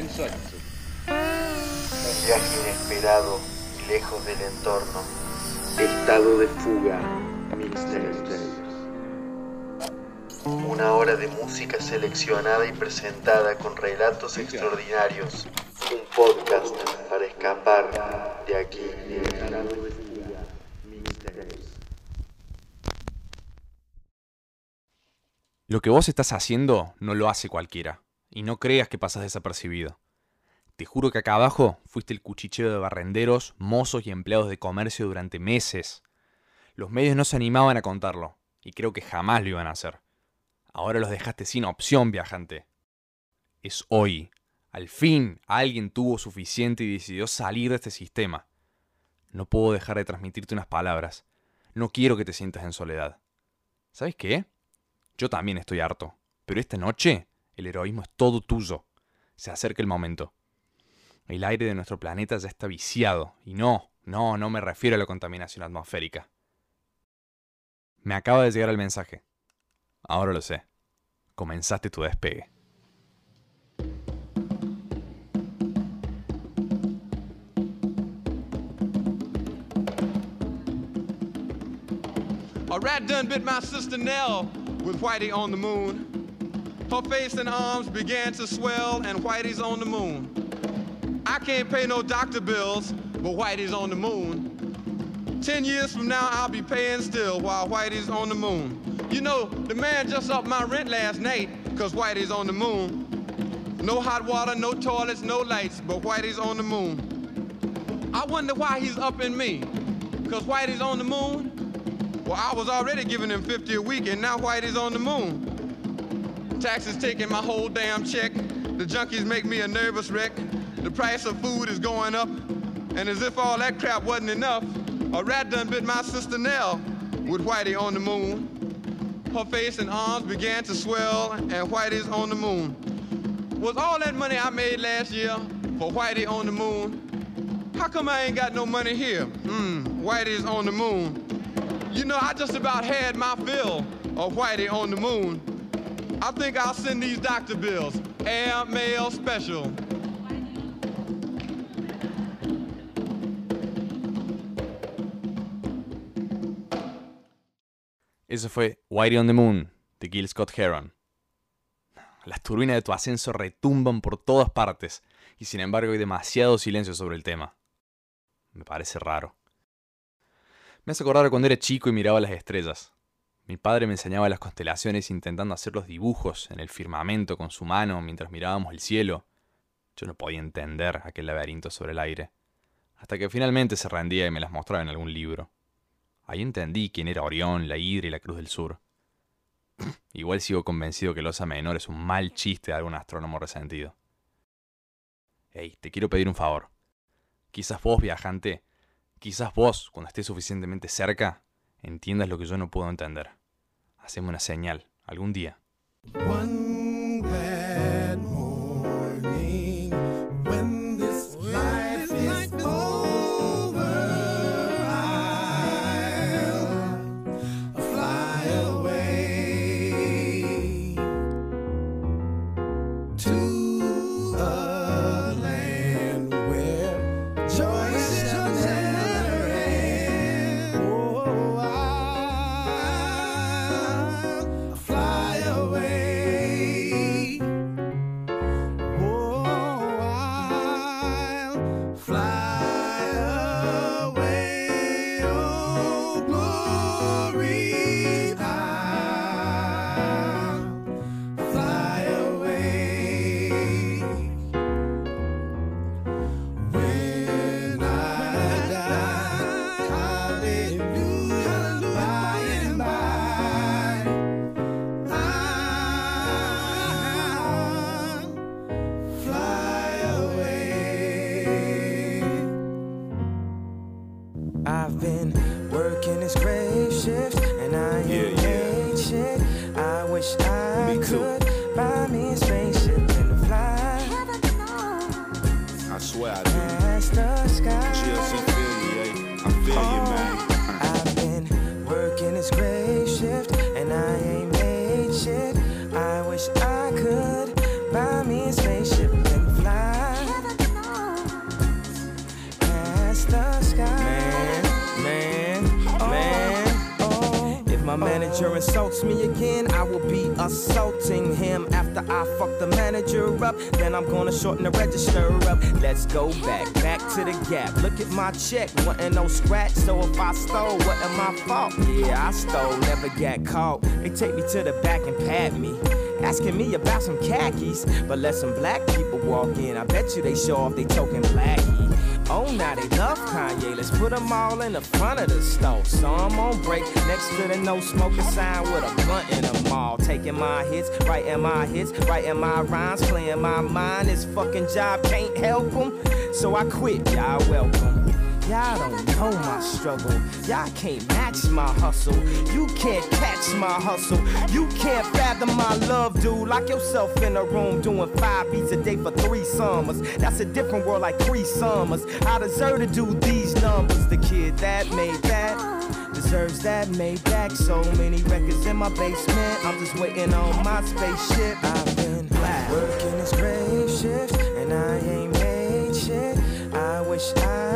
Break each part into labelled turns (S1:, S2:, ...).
S1: Un viaje inesperado y lejos del entorno. Estado de fuga. Una hora de música seleccionada y presentada con relatos extraordinarios. Un podcast para escapar de aquí.
S2: Lo que vos estás haciendo no lo hace cualquiera, y no creas que pasas desapercibido. Te juro que acá abajo fuiste el cuchicheo de barrenderos, mozos y empleados de comercio durante meses. Los medios no se animaban a contarlo, y creo que jamás lo iban a hacer. Ahora los dejaste sin opción, viajante. Es hoy. Al fin alguien tuvo suficiente y decidió salir de este sistema. No puedo dejar de transmitirte unas palabras. No quiero que te sientas en soledad. ¿Sabes qué? Yo también estoy harto, pero esta noche el heroísmo es todo tuyo. Se acerca el momento. El aire de nuestro planeta ya está viciado, y no, no, no me refiero a la contaminación atmosférica. Me acaba de llegar el mensaje. Ahora lo sé. Comenzaste tu despegue.
S3: A rat done bit my sister Nell with Whitey on the moon. Her face and arms began to swell, and Whitey's on the moon. I can't pay no doctor bills, but Whitey's on the moon. Ten years from now, I'll be paying still while Whitey's on the moon. You know, the man just upped my rent last night, cause Whitey's on the moon. No hot water, no toilets, no lights, but Whitey's on the moon. I wonder why he's upping me, cause Whitey's on the moon. Well, I was already giving him 50 a week, and now Whitey's on the moon. Taxes taking my whole damn check. The junkies make me a nervous wreck. The price of food is going up. And as if all that crap wasn't enough, a rat done bit my sister Nell with Whitey on the moon. Her face and arms began to swell, and Whitey's on the moon. Was all that money I made last year for Whitey on the moon? How come I ain't got no money here? Mmm, Whitey's on the moon. You know, I just about had my fill of Whitey on the moon. I think I'll send these doctor bills. Air mail special.
S2: Eso fue Whitey on the Moon de Gil Scott Heron. Las turbinas de tu ascenso retumban por todas partes y sin embargo hay demasiado silencio sobre el tema. Me parece raro. Me hace acordar cuando era chico y miraba las estrellas. Mi padre me enseñaba las constelaciones intentando hacer los dibujos en el firmamento con su mano mientras mirábamos el cielo. Yo no podía entender aquel laberinto sobre el aire, hasta que finalmente se rendía y me las mostraba en algún libro. Ahí entendí quién era Orión, la Hidra y la Cruz del Sur. Igual sigo convencido que el Osa Menor es un mal chiste de algún astrónomo resentido. Hey, te quiero pedir un favor. Quizás vos, viajante, quizás vos, cuando estés suficientemente cerca, entiendas lo que yo no puedo entender. Haceme una señal, algún día.
S4: My check, wasn't no scratch. So if I stole, wasn't my fault. Yeah, I stole, never got caught. They take me to the back and pat me. Asking me about some khakis, but let some black people walk in. I bet you they show off they token blackie. Oh, now they love Kanye. Let's put them all in the front of the store. So I'm on break next to the no smoking sign with a blunt in the mall. Taking my hits, writing my hits, writing my rhymes, playing my mind. This fucking job can't help them. So I quit, y'all welcome. Y'all don't know my struggle. Y'all can't match my hustle. You can't catch my hustle. You can't fathom my love, dude. Lock yourself in a room doing five beats a day for three summers. That's a different world like three summers. I deserve to do these numbers. The kid that made that deserves that made back. So many records in my basement. I'm just waiting on my spaceship. I've been working this grave shift and I ain't made shit. I wish I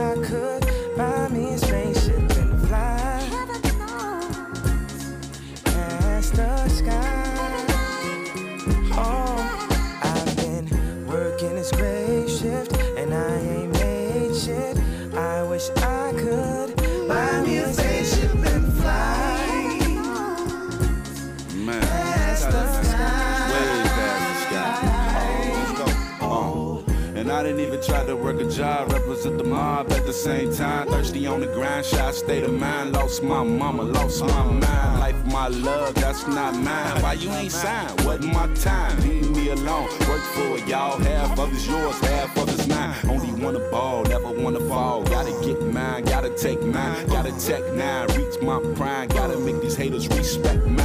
S5: Try to work a job, represent the mob at the same time. Thirsty on the grind, shy state of mind. Lost my mama, lost my mind. Life, my love, that's not mine. Why you ain't signed? Wasn't my time. Leave me alone. Work for it, y'all. Half of it's yours, half of it's mine. Only wanna ball, never wanna fall. Gotta get mine, gotta take mine. Gotta tech nine, reach my prime. Gotta make these haters respect mine.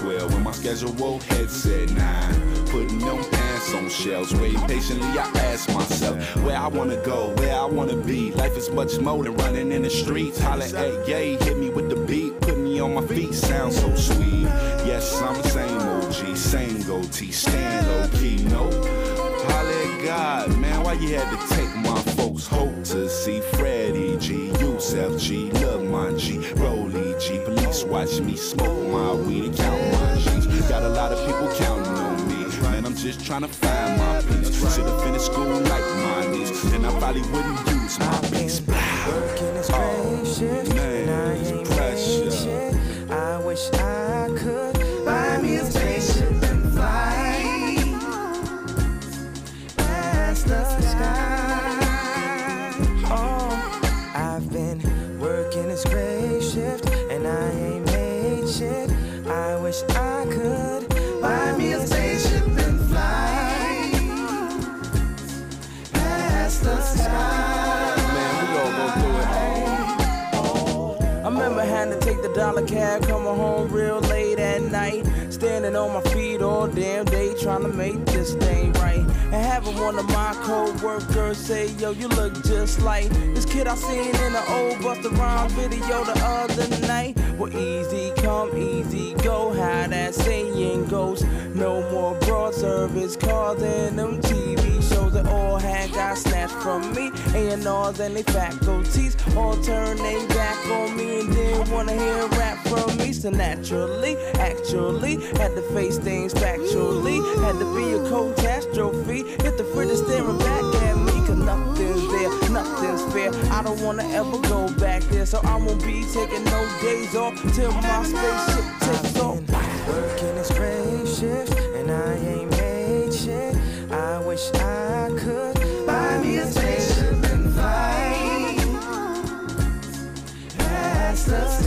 S5: 12, when my schedule head said 9. Putting them pants on shelves, waiting patiently. I ask myself where I wanna go, where I wanna be. Life is much more than running in the streets. Holla at yay, hit me with the beat, put me on my feet. Sounds so sweet. Yes, I'm the same OG, same goatee, stand low key, no. Holla God, man, why you had to take my folks' hope to see Freddie G, Yusef G, Love my G, Rolly G. Police watch me smoke my weed and count my G's. Got a lot of people counting on me. Man, I'm just trying to find my peace. Should've finished school like my niece, and I probably wouldn't use my
S4: working this grave oh,
S5: man, it's pressure.
S4: I wish I
S6: On my feet all damn day, trying to make this thing right. And having one of my co-workers say, yo, you look just like this kid I seen in the old Busta Rhymes video the other night. Well, easy come, easy go, how that saying goes. No more broad service cars and them TV shows that all had got snatched from me. A&Rs and they faculties all turn they back on me and didn't wanna hear rap from. So naturally, actually, had to face things factually. Had to be a catastrophe. Hit the fridge staring back at me. Cause nothing's there, nothing's fair. I don't wanna ever go back there. So I won't be taking no days off till my spaceship takes off.
S4: working grave shift and I ain't made shit. I wish I could buy me a spaceship and fly past the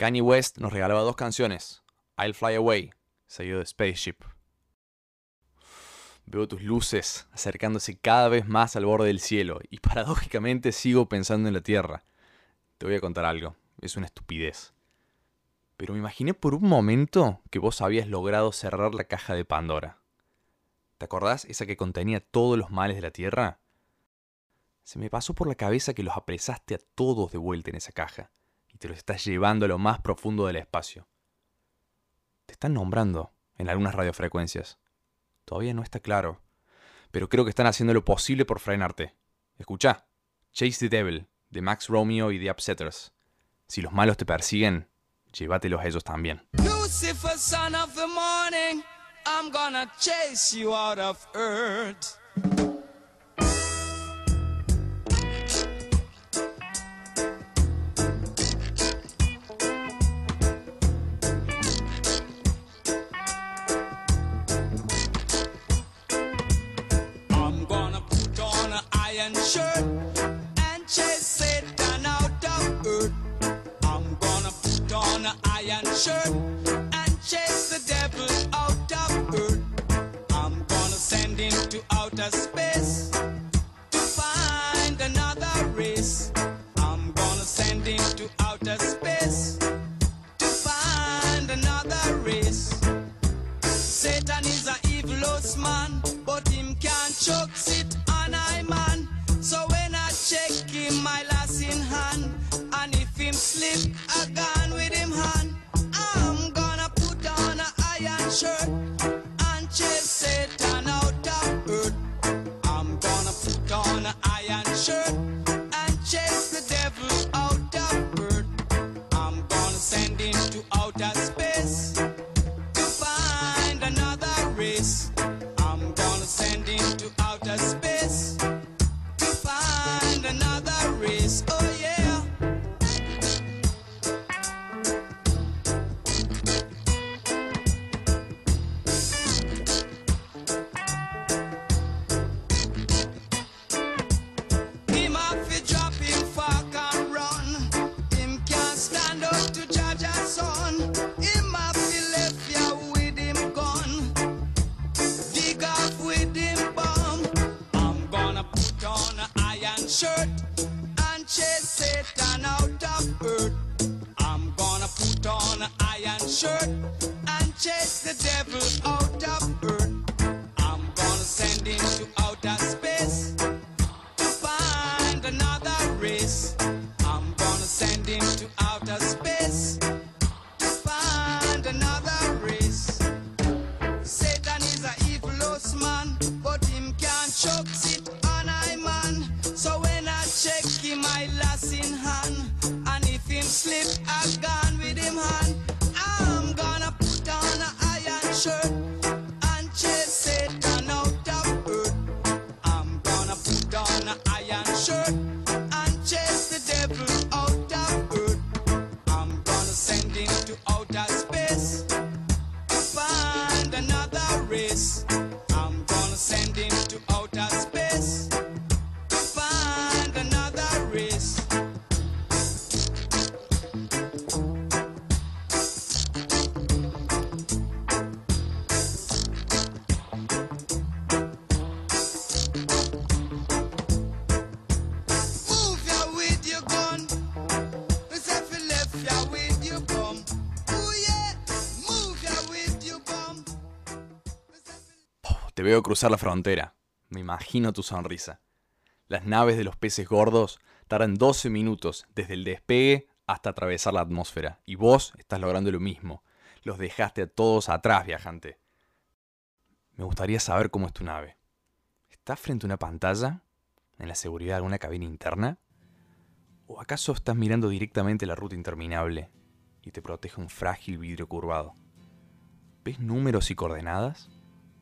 S2: Kanye West nos regalaba dos canciones, I'll Fly Away, seguido de Spaceship. Veo tus luces acercándose cada vez más al borde del cielo y paradójicamente sigo pensando en la Tierra. Te voy a contar algo, es una estupidez. Pero me imaginé por un momento que vos habías logrado cerrar la caja de Pandora. ¿Te acordás esa que contenía todos los males de la Tierra? Se me pasó por la cabeza que los apresaste a todos de vuelta en esa caja te los estás llevando a lo más profundo del espacio. Te están nombrando en algunas radiofrecuencias. Todavía no está claro. Pero creo que están haciendo lo posible por frenarte. Escucha. Chase the Devil, de Max Romeo y The Upsetters. Si los malos te persiguen, llévatelos a ellos también.
S7: Lucifer, son of the morning, I'm gonna chase you out of earth.
S2: Cruzar la frontera. Me imagino tu sonrisa. Las naves de los peces gordos tardan 12 minutos desde el despegue hasta atravesar la atmósfera. Y vos estás logrando lo mismo. Los dejaste a todos atrás, viajante. Me gustaría saber cómo es tu nave. ¿Estás frente a una pantalla? ¿En la seguridad de alguna cabina interna? ¿O acaso estás mirando directamente la ruta interminable y te protege un frágil vidrio curvado? ¿Ves números y coordenadas?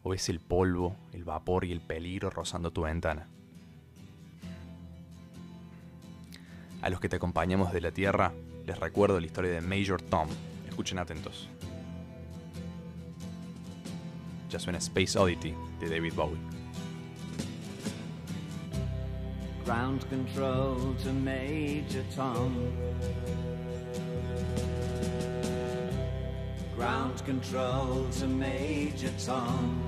S2: ¿O ves el polvo, el vapor y el peligro rozando tu ventana? A los que te acompañamos de la Tierra, les recuerdo la historia de Major Tom. Escuchen atentos. Ya suena Space Oddity de David Bowie.
S8: Ground control to Major Tom. Ground control to Major Tom.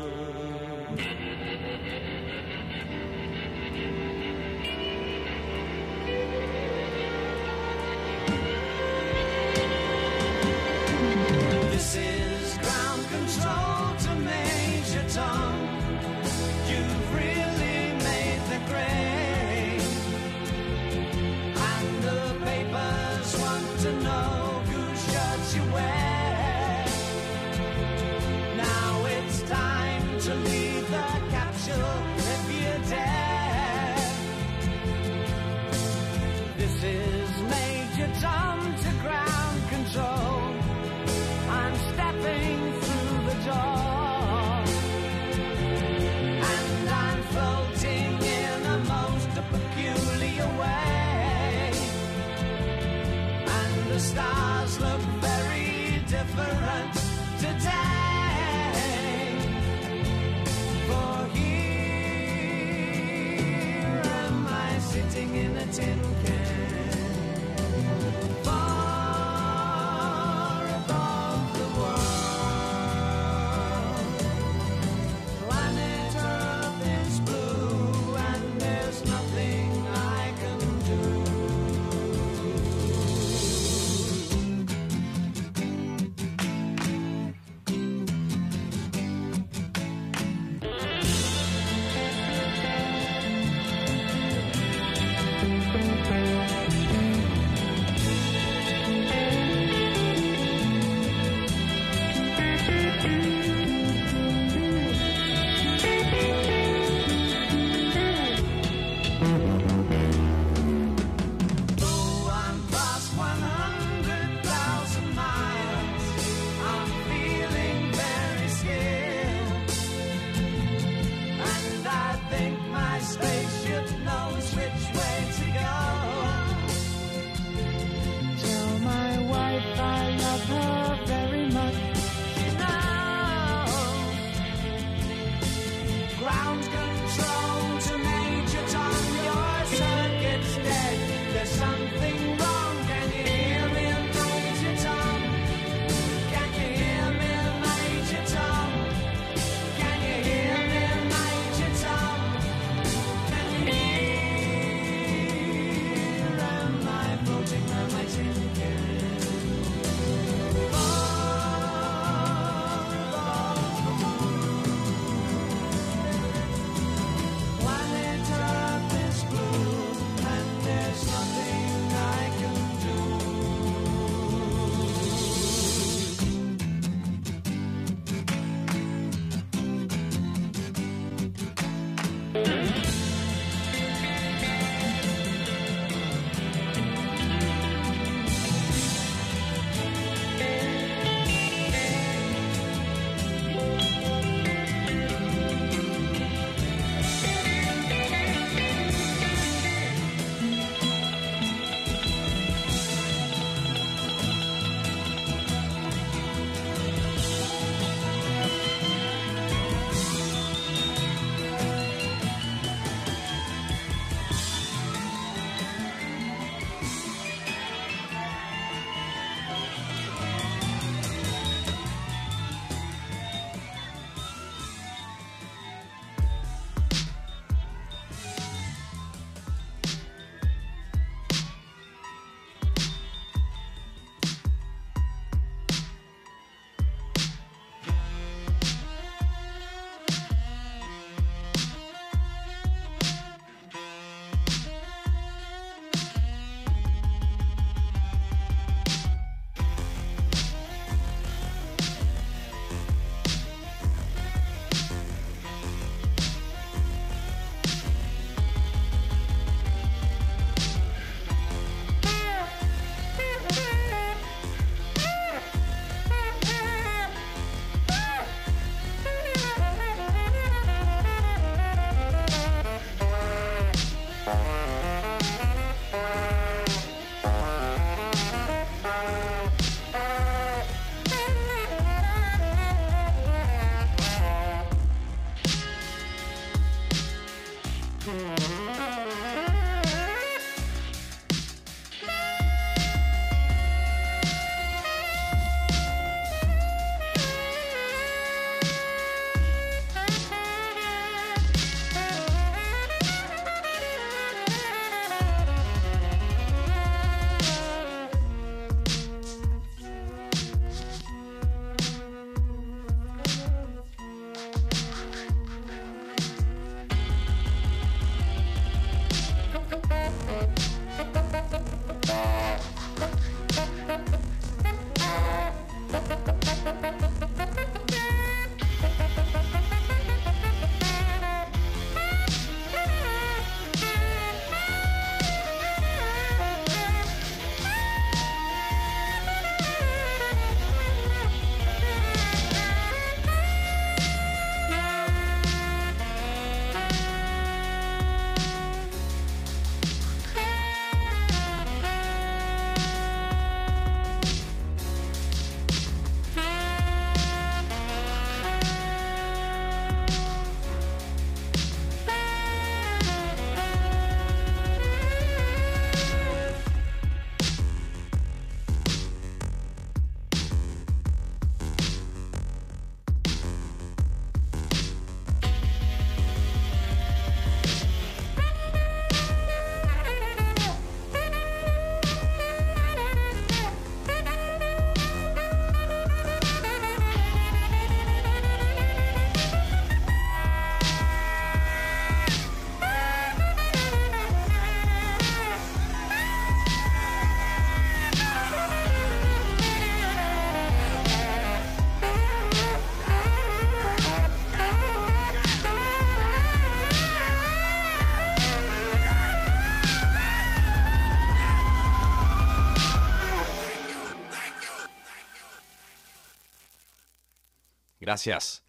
S2: Gracias.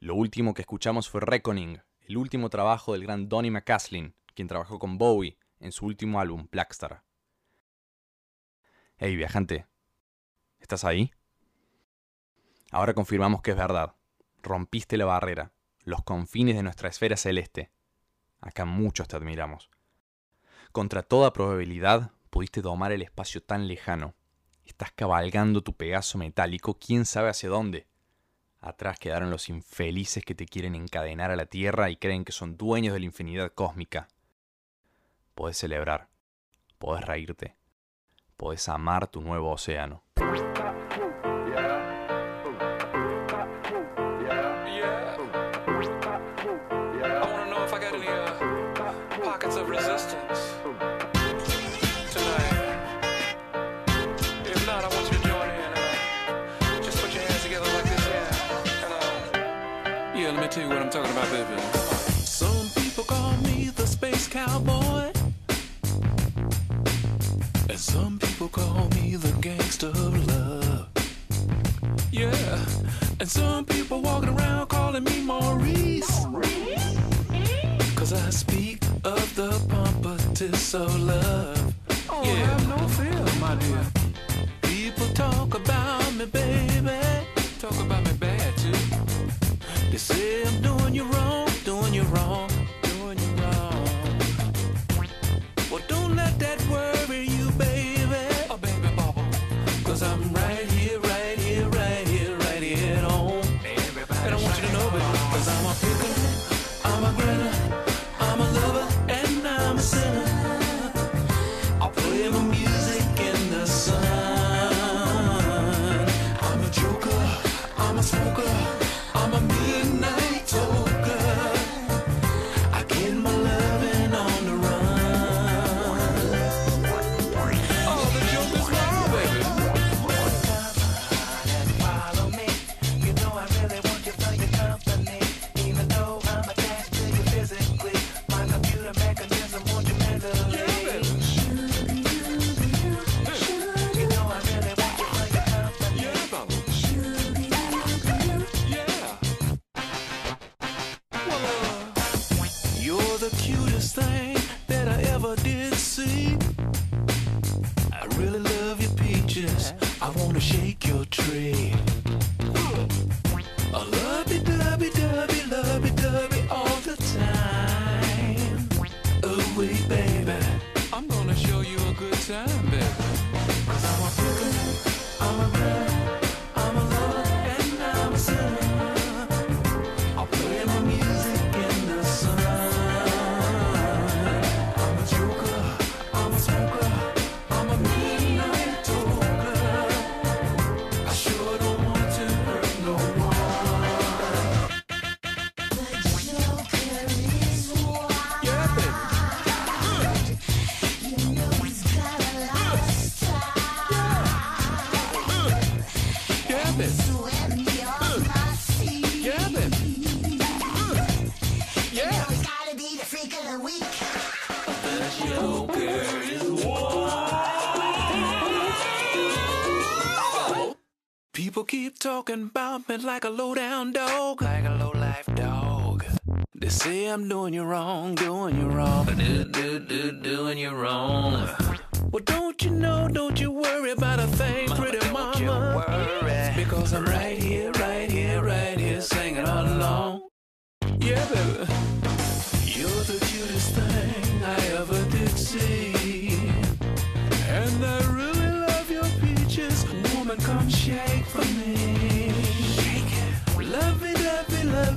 S2: Lo último que escuchamos fue Reckoning, el último trabajo del gran Donny McCaslin, quien trabajó con Bowie en su último álbum, Blackstar. Hey, viajante, ¿estás ahí? Ahora confirmamos que es verdad. Rompiste la barrera, los confines de nuestra esfera celeste. Acá muchos te admiramos. Contra toda probabilidad, pudiste domar el espacio tan lejano. Estás cabalgando tu Pegaso metálico, quién sabe hacia dónde. Atrás quedaron los infelices que te quieren encadenar a la Tierra y creen que son dueños de la infinidad cósmica. Podés celebrar, podés reírte, podés amar tu nuevo océano.
S9: Tell you what I'm talking about, baby. Some people call me the space cowboy. And some people call me the gangster of love. Yeah, and some people walking around calling me Maurice. Cause I speak of the pompatus of love. Oh, yeah. have no fear, my dear. People talk about me, baby. Talk about me bad, too. They say I'm doing you wrong,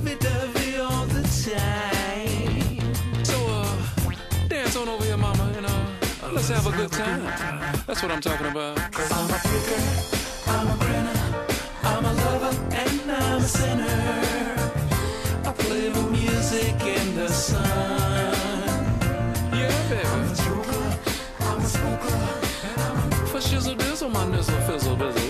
S9: dovey, lovey dovey all the time. So, uh, dance on over here, mama, and uh, let's have a good time. That's what I'm talking about. I'm a picker, I'm a grinner, I'm a lover, and I'm a sinner. I play the music in the sun. Yeah, baby. I'm a joker, I'm a smoker, and I'm a for shizzle dizzle, my nizzle fizzle bizzle.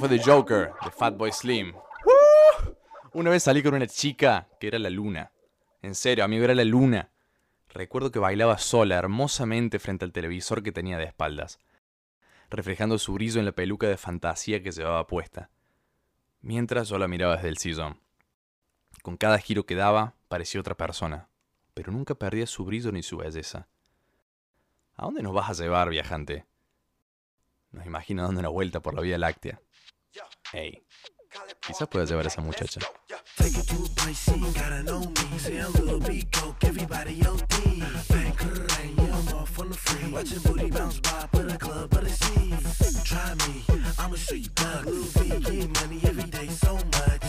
S2: Fue Joker, de Fatboy Slim. Una vez salí con una chica que era la luna. En serio, amigo, era la luna. Recuerdo que bailaba sola, hermosamente frente al televisor que tenía de espaldas, reflejando su brillo en la peluca de fantasía que llevaba puesta. Mientras yo la miraba desde el sillón. Con cada giro que daba, parecía otra persona, pero nunca perdía su brillo ni su belleza. ¿A dónde nos vas a llevar, viajante? Nos imagino dando una vuelta por la Vía Láctea. Hey, quizás pueda llevar a esa muchacha.
S10: Take it to a place gotta know me. Say a little bit coke, everybody yeah, I'm off on the free. Watching booty bounce by, put a club a. Try me, I'm a street bug. Lil V, get money every day, so much.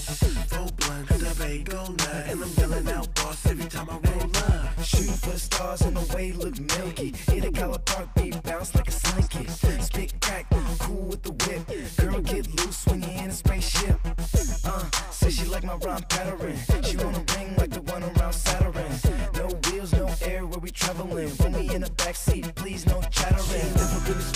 S10: Four blunt, the bay go nut. And I'm yelling out boss every time I roll up. Shoot for the stars and the way look milky. Hit a collar park, beat bounce like a slinky. Spit crack, cool with the whip. Girl, get loose when you're in a spaceship. Uh, say she like my rhyme pattern. She wanna ring like the one around Saturn. No wheels, no air where we traveling. When we in the backseat, please no chattering.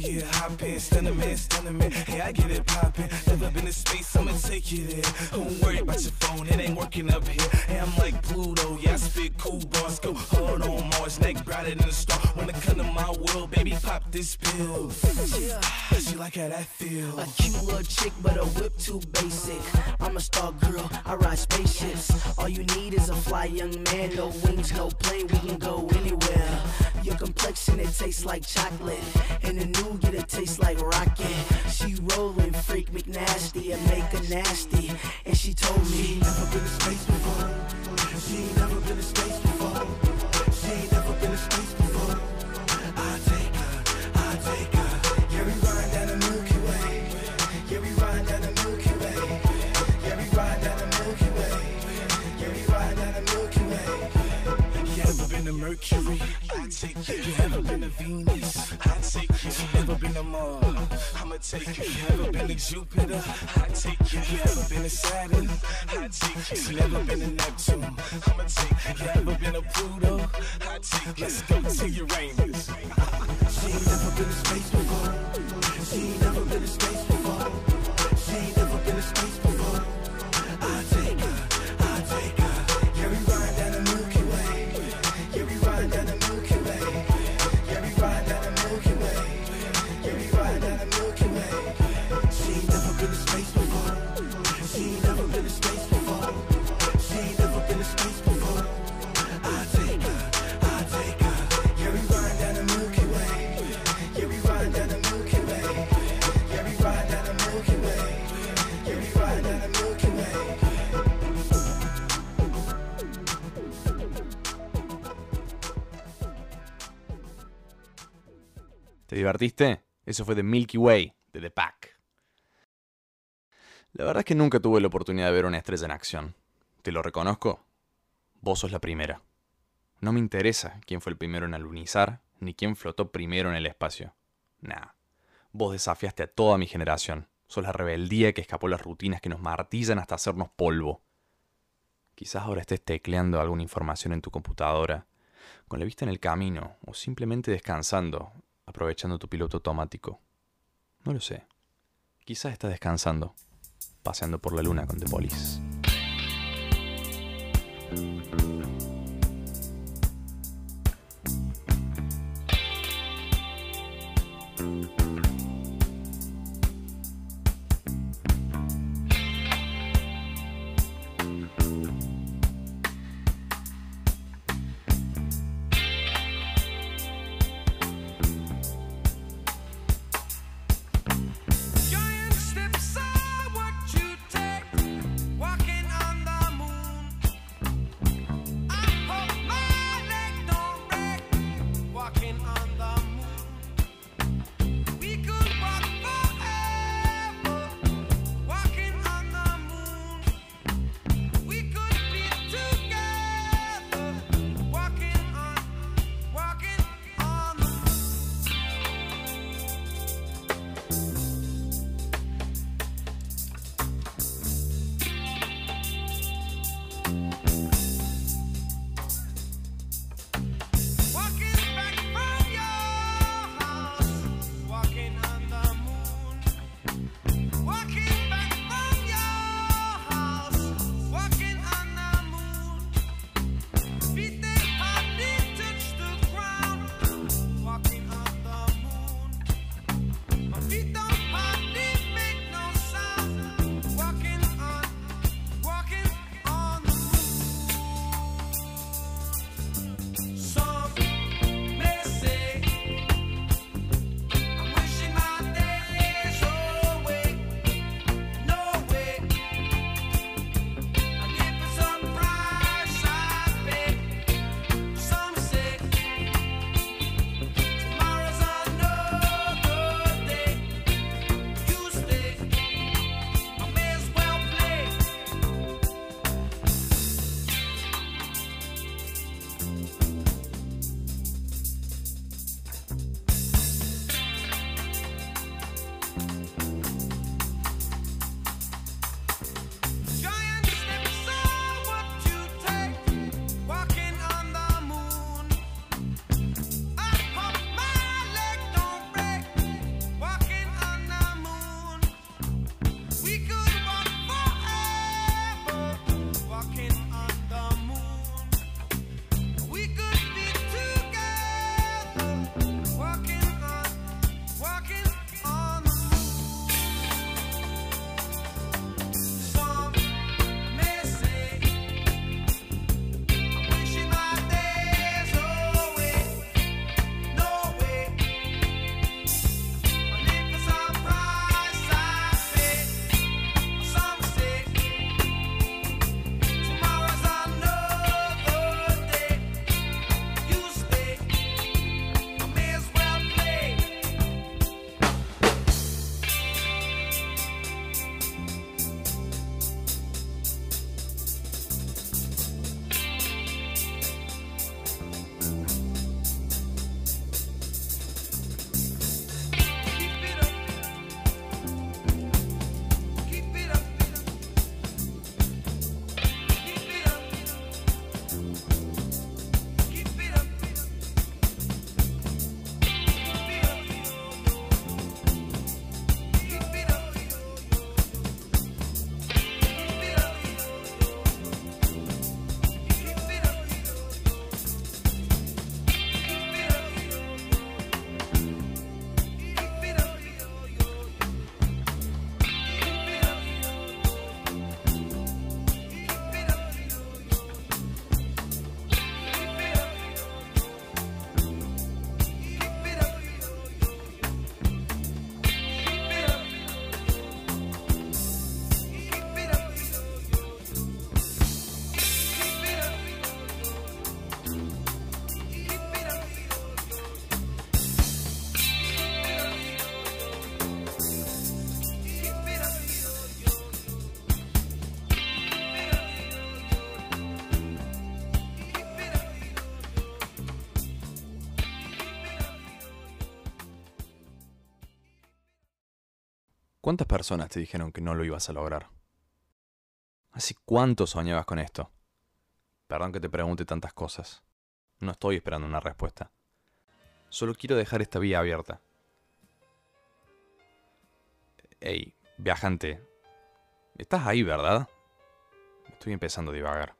S10: Yeah, hop in, stand a man, stand a man. Hey, I get it poppin'. Never been to space, I'ma take you there. Don't worry about your phone, it ain't working up here. Hey, I'm like Pluto, yeah, I spit cool bars. Go hard on Mars, neck brighter than a star. When it come to my world, baby, pop this pill. Yeah, she like how that feel.
S11: A cute little chick, but a whip too basic. I'm a star girl, I ride spaceships. All you need is a fly young man, no wings, no plane, we can go anywhere. Your complexion, it tastes like chocolate. And the new, get it tastes like rocket. She rollin', freak McNasty, and make her nasty. And she told me, she
S10: never been to space before. She never been to space before. She never been to space before. I take her, I take her. Yeah, we ride down the Milky Way. Yeah, we ride down the Milky Way. Yeah, we ride down the Milky Way. Yeah, we ride down the Milky Way.
S7: You ever been to Mercury? I take you. You ever been to Venus? I take you. You ever been to Mars? I'ma take you. You ever been to Jupiter? I take you. You ever been to Saturn? I take you. You ever been to Neptune? I'ma take you. You ever been to Pluto? I take you. Let's go to Uranus.
S10: She never been to space before. She never been to space before. She never been to space before.
S2: ¿Te divertiste? Eso fue The Milky Way, de The Pack. La verdad es que nunca tuve la oportunidad de ver una estrella en acción. Te lo reconozco. Vos sos la primera. No me interesa quién fue el primero en alunizar, ni quién flotó primero en el espacio. Nah. Vos desafiaste a toda mi generación. Sos la rebeldía que escapó las rutinas que nos martillan hasta hacernos polvo. Quizás ahora estés tecleando alguna información en tu computadora, con la vista en el camino, o simplemente descansando, aprovechando tu piloto automático. No lo sé. Quizás estás descansando, paseando por la luna con The Police. ¿Cuántas personas te dijeron que no lo ibas a lograr? ¿Hace cuánto soñabas con esto? Perdón que te pregunte tantas cosas. No estoy esperando una respuesta. Solo quiero dejar esta vía abierta. Hey, viajante. Estás ahí, ¿verdad? Estoy empezando a divagar.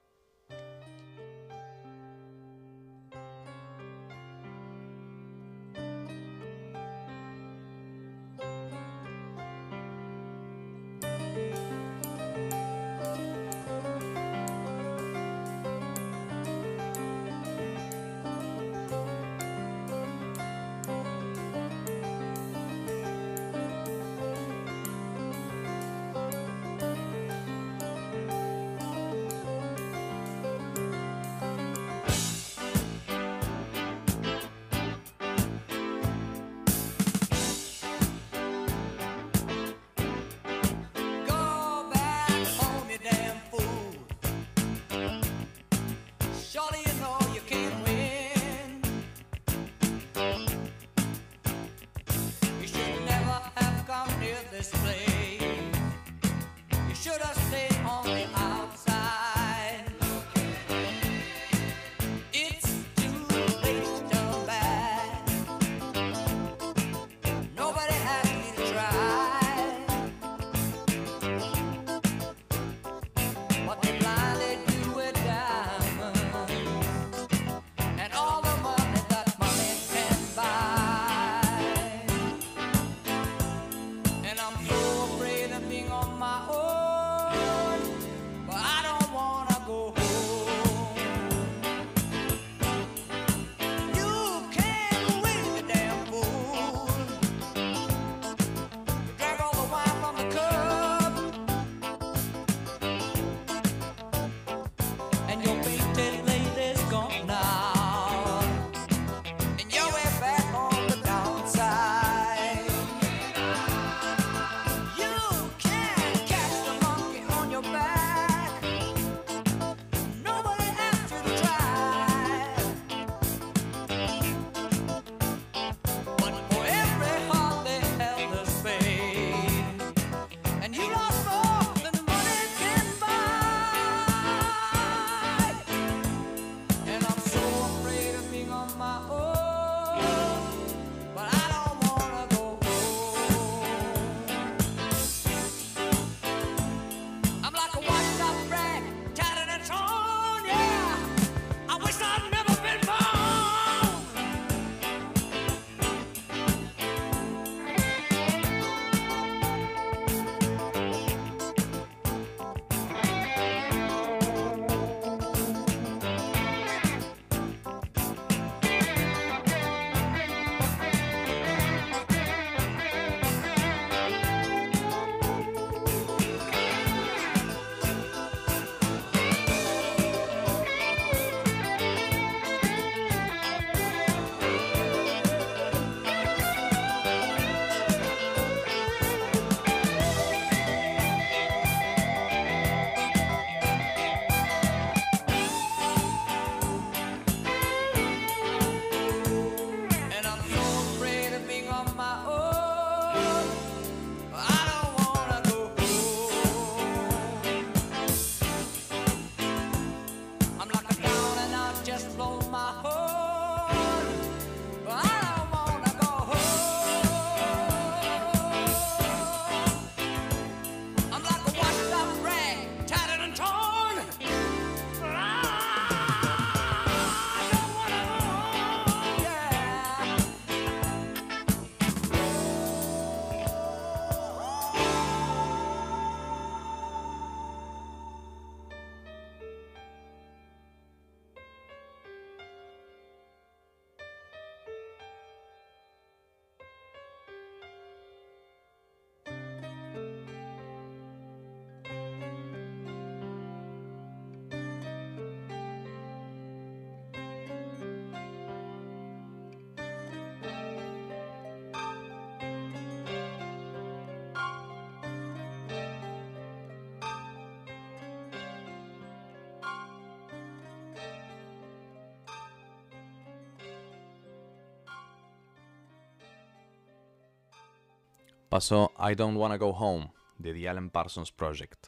S2: Pasó I Don't Wanna Go Home de The Alan Parsons Project.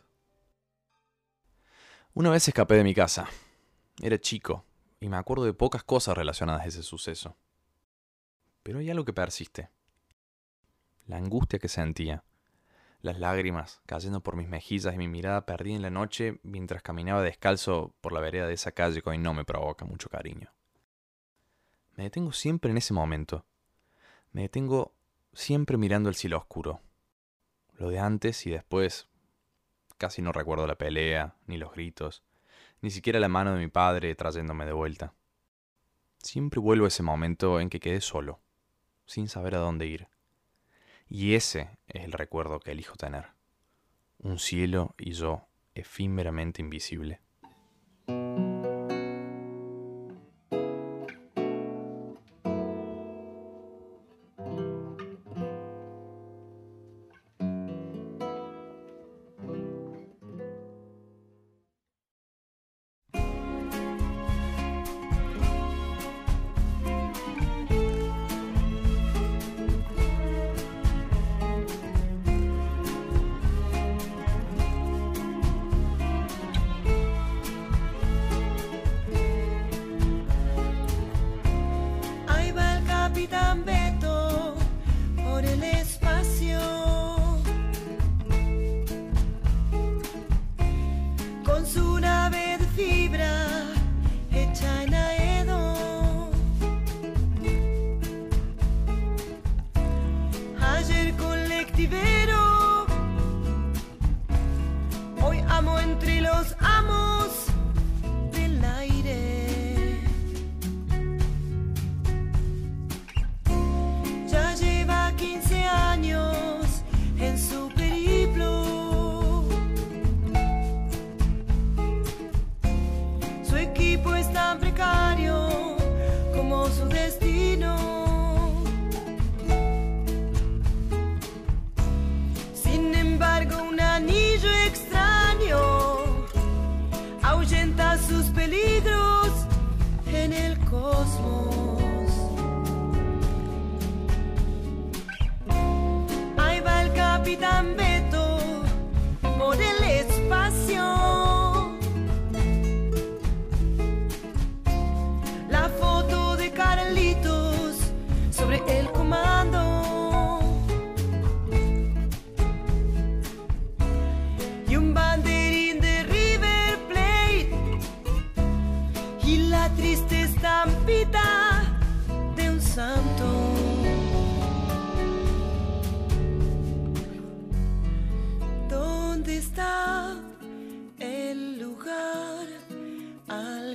S2: Una vez escapé de mi casa. Era chico y me acuerdo de pocas cosas relacionadas a ese suceso. Pero hay algo que persiste. La angustia que sentía. Las lágrimas cayendo por mis mejillas y mi mirada perdida en la noche mientras caminaba descalzo por la vereda de esa calle que hoy no me provoca mucho cariño. Me detengo siempre en ese momento. Me detengo siempre mirando el cielo oscuro. Lo de antes y después. Casi no recuerdo la pelea, ni los gritos, ni siquiera la mano de mi padre trayéndome de vuelta. Siempre vuelvo a ese momento en que quedé solo, sin saber a dónde ir. Y ese es el recuerdo que elijo tener. Un cielo y yo efímeramente invisible.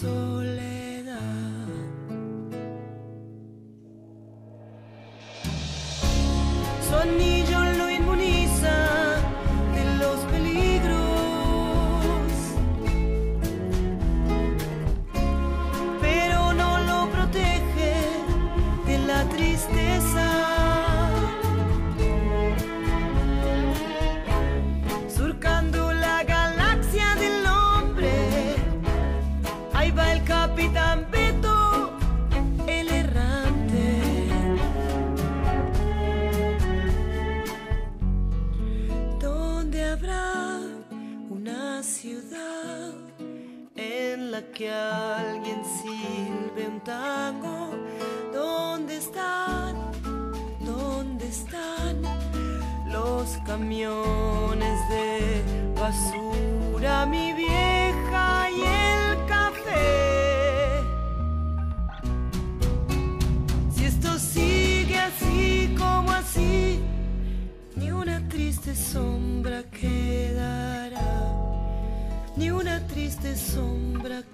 S12: soledad. Su una ciudad en la que alguien silbe un tango? ¿Dónde están? ¿Dónde están los camiones de basura? Mi vieja triste sombra quedará, ni una triste sombra quedará.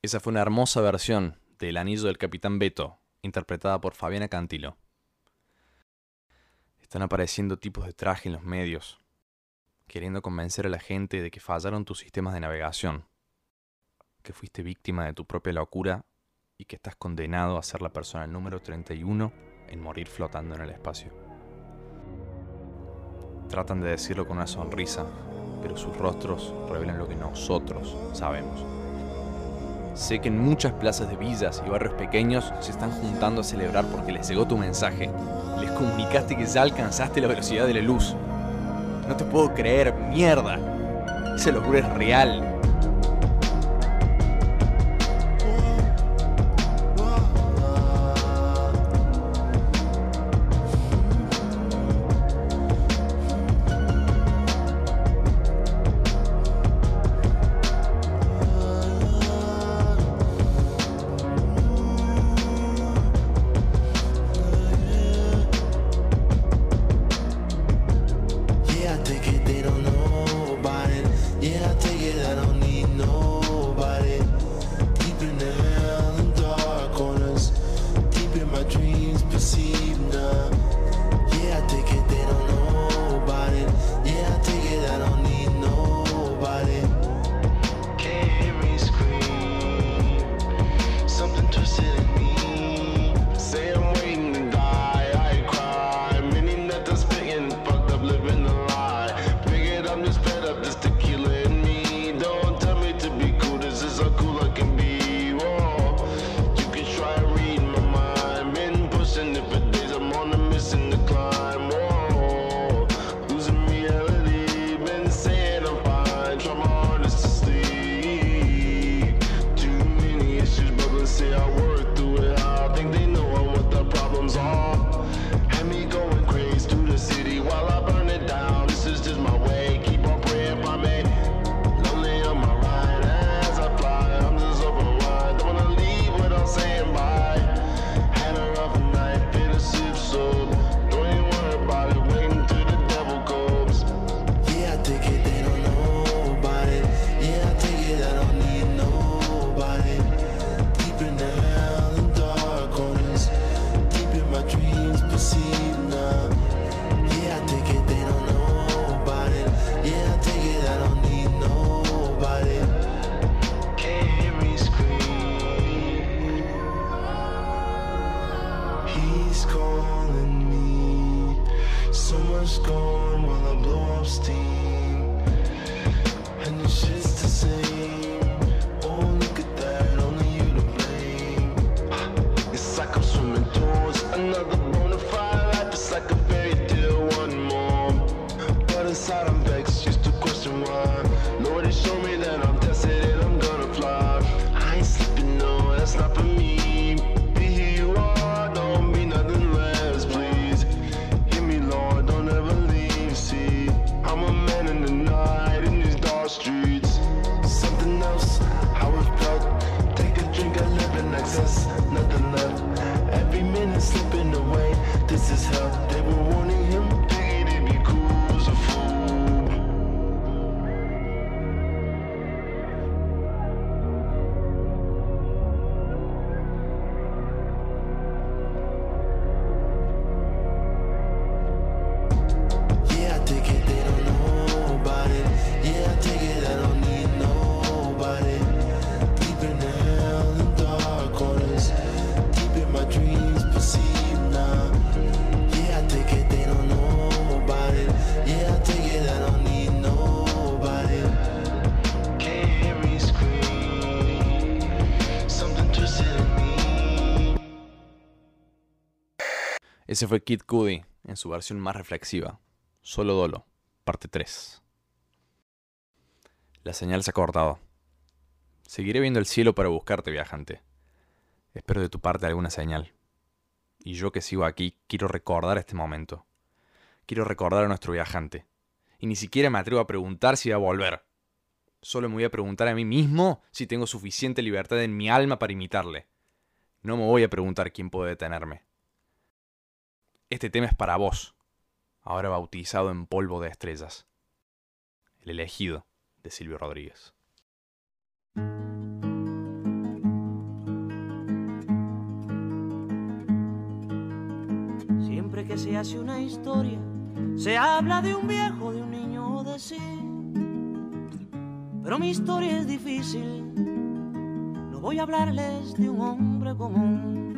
S13: Esa fue una hermosa versión del Anillo del Capitán Beto, interpretada por Fabiana Cantilo. Están apareciendo tipos de traje en los medios, queriendo convencer a la gente de que fallaron tus sistemas de navegación, que fuiste víctima de tu propia locura y que estás condenado a ser la persona número 31 en morir flotando en el espacio. Tratan de decirlo con una sonrisa, pero sus rostros revelan lo que nosotros sabemos. Sé que en muchas plazas de villas y barrios pequeños se están juntando a celebrar porque les llegó tu mensaje. Les comunicaste que ya alcanzaste la velocidad de la luz. No te puedo creer, mierda. Esa locura es real. Ese fue Kid Cudi en su versión más reflexiva, Solo Dolo, parte 3. La señal se ha cortado. Seguiré viendo el cielo para buscarte, viajante. Espero de tu parte alguna señal. Y yo que sigo aquí, quiero recordar este momento. Quiero recordar a nuestro viajante. Y ni siquiera me atrevo a preguntar si va a volver. Solo me voy a preguntar a mí mismo si tengo suficiente libertad en mi alma para imitarle. No me voy a preguntar quién puede detenerme.
S2: Este tema es para vos, ahora bautizado en polvo de estrellas. El elegido de Silvio Rodríguez.
S14: Siempre que se hace una historia, se habla de un viejo, de un niño de sí. Pero mi historia es difícil, no voy a hablarles de un hombre común.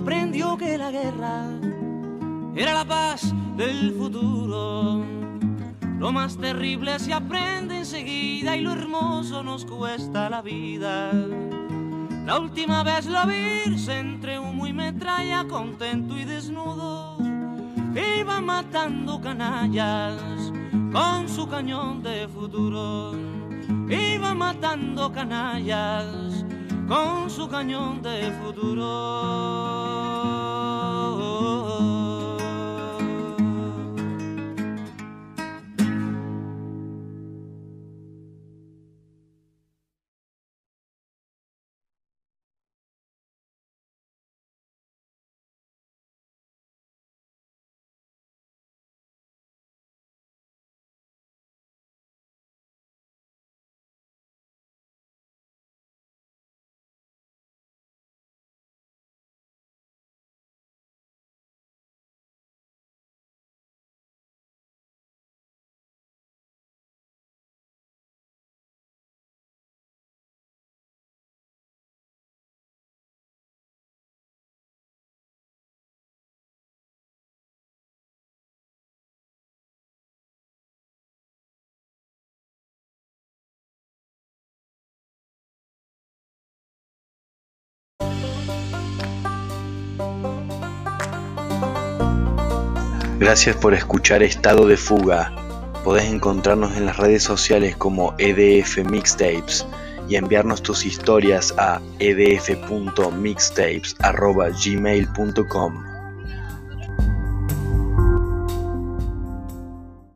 S14: comprendió que la guerra era la paz del futuro. Lo más terrible se aprende enseguida y lo hermoso nos cuesta la vida. La última vez lo vi entre humo y metralla, contento y desnudo, iba matando canallas con su cañón de futuro. Iba matando canallas con su cañón de futuro.
S1: Gracias por escuchar Estado de Fuga. Podés encontrarnos en las redes sociales como EDF Mixtapes y enviarnos tus historias a edf.mixtapes.gmail.com.